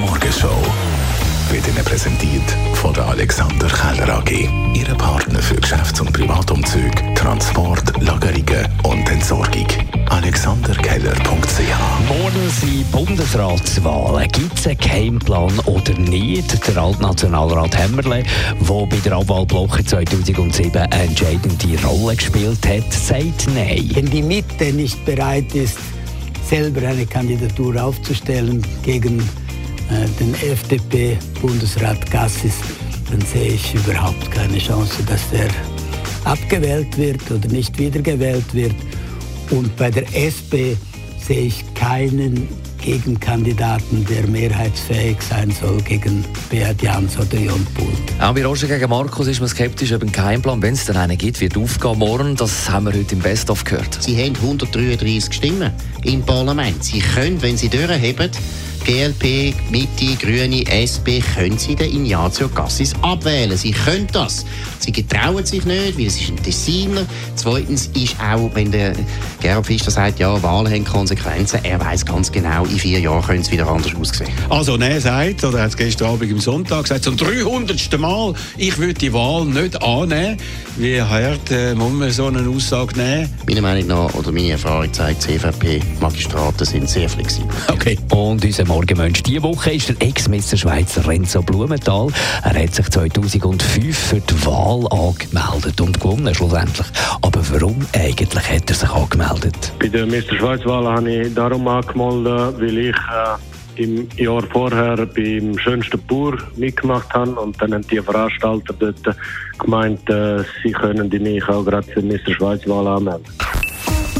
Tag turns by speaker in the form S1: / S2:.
S1: Die Morgenshow wird Ihnen präsentiert von der Alexander Keller AG. Ihre Partner für Geschäfts- und Privatumzug, Transport, Lagerungen und Entsorgung. AlexanderKeller.ch
S2: Morgen sind Bundesratswahlen. Gibt es einen Geheimplan oder nicht? Der Altnationalrat Hämmerle, der bei der Abwahlbloche 2007 eine entscheidende Rolle gespielt hat, sagt Nein.
S3: Wenn die Mitte nicht bereit ist, selber eine Kandidatur aufzustellen gegen den FDP-Bundesrat Gassis, dann sehe ich überhaupt keine Chance, dass der abgewählt wird oder nicht wiedergewählt wird. Und bei der SP sehe ich keinen Gegenkandidaten, der mehrheitsfähig sein soll gegen Beat Jans oder Jon Pult.
S2: Auch bei Roger gegen Markus ist man skeptisch über einen Geheimplan. Wenn es dann einen gibt, wird aufgehen morgen. Das haben wir heute im Best-of gehört.
S4: Sie haben 133 Stimmen im Parlament. Sie können, wenn sie durchheben, GLP, Mitte, Grüne, SP, können Sie den Ignazio Cassis abwählen. Sie können das. Sie getrauen sich nicht, weil es ist ein Designer. Zweitens ist auch, wenn der Gerhard Fischer sagt, ja, Wahlen haben Konsequenzen, er weiß ganz genau, in vier Jahren können es wieder anders aussehen.
S5: Also, er sagt, oder er hat es gestern Abend im Sonntag gesagt, zum 300. Mal, ich würde die Wahl nicht annehmen. Wie hart äh, muss man so eine Aussage nehmen?
S4: Meiner Meinung nach, oder meine Erfahrung zeigt, CVP-Magistraten sind sehr flexibel.
S2: Okay. Und unser Morgenmensch diese Woche ist der Ex-Meister Schweizer Renzo Blumenthal. Er hat sich 2005 für die Wahl angemeldet und gewonnen schlussendlich. Aber warum eigentlich hat er sich angemeldet?
S6: Bei der Mr. Schweiz-Wahl habe ich darum angemeldet, weil ich äh, im Jahr vorher beim schönsten Bauer mitgemacht habe und dann haben die Veranstalter dort gemeint, äh, sie können mich auch gerade für die Mr. Schweiz-Wahl anmelden.